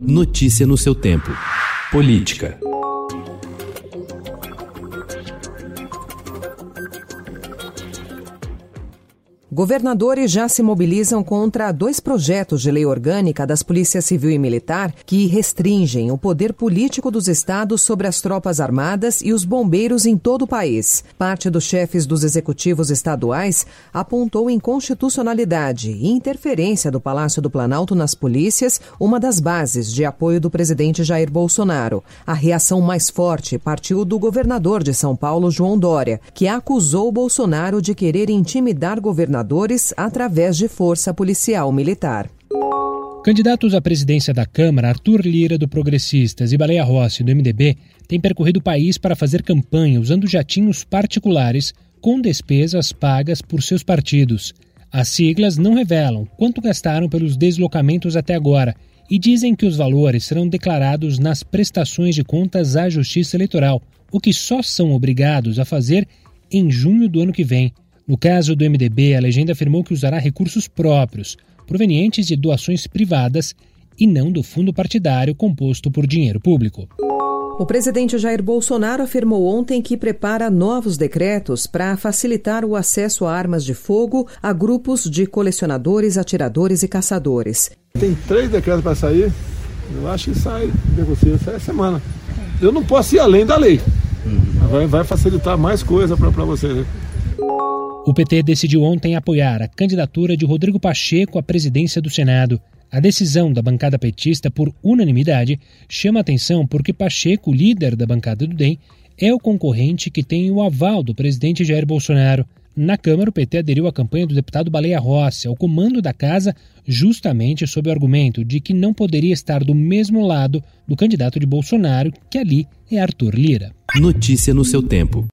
Notícia no seu tempo. Política. Governadores já se mobilizam contra dois projetos de lei orgânica das Polícias Civil e Militar que restringem o poder político dos estados sobre as tropas armadas e os bombeiros em todo o país. Parte dos chefes dos executivos estaduais apontou inconstitucionalidade e interferência do Palácio do Planalto nas polícias, uma das bases de apoio do presidente Jair Bolsonaro. A reação mais forte partiu do governador de São Paulo, João Dória, que acusou Bolsonaro de querer intimidar governadores através de força policial militar. Candidatos à presidência da Câmara, Arthur Lira, do Progressistas, e Baleia Rossi, do MDB, têm percorrido o país para fazer campanha usando jatinhos particulares com despesas pagas por seus partidos. As siglas não revelam quanto gastaram pelos deslocamentos até agora e dizem que os valores serão declarados nas prestações de contas à Justiça Eleitoral, o que só são obrigados a fazer em junho do ano que vem. No caso do MDB, a legenda afirmou que usará recursos próprios, provenientes de doações privadas e não do fundo partidário composto por dinheiro público. O presidente Jair Bolsonaro afirmou ontem que prepara novos decretos para facilitar o acesso a armas de fogo a grupos de colecionadores, atiradores e caçadores. Tem três decretos para sair, eu acho que sai, negocia, sai essa semana. Eu não posso ir além da lei. Vai, vai facilitar mais coisa para você. O PT decidiu ontem apoiar a candidatura de Rodrigo Pacheco à presidência do Senado. A decisão da bancada petista, por unanimidade, chama atenção porque Pacheco, líder da bancada do DEM, é o concorrente que tem o aval do presidente Jair Bolsonaro. Na Câmara, o PT aderiu à campanha do deputado Baleia Rossi ao comando da casa, justamente sob o argumento de que não poderia estar do mesmo lado do candidato de Bolsonaro, que ali é Arthur Lira. Notícia no seu tempo.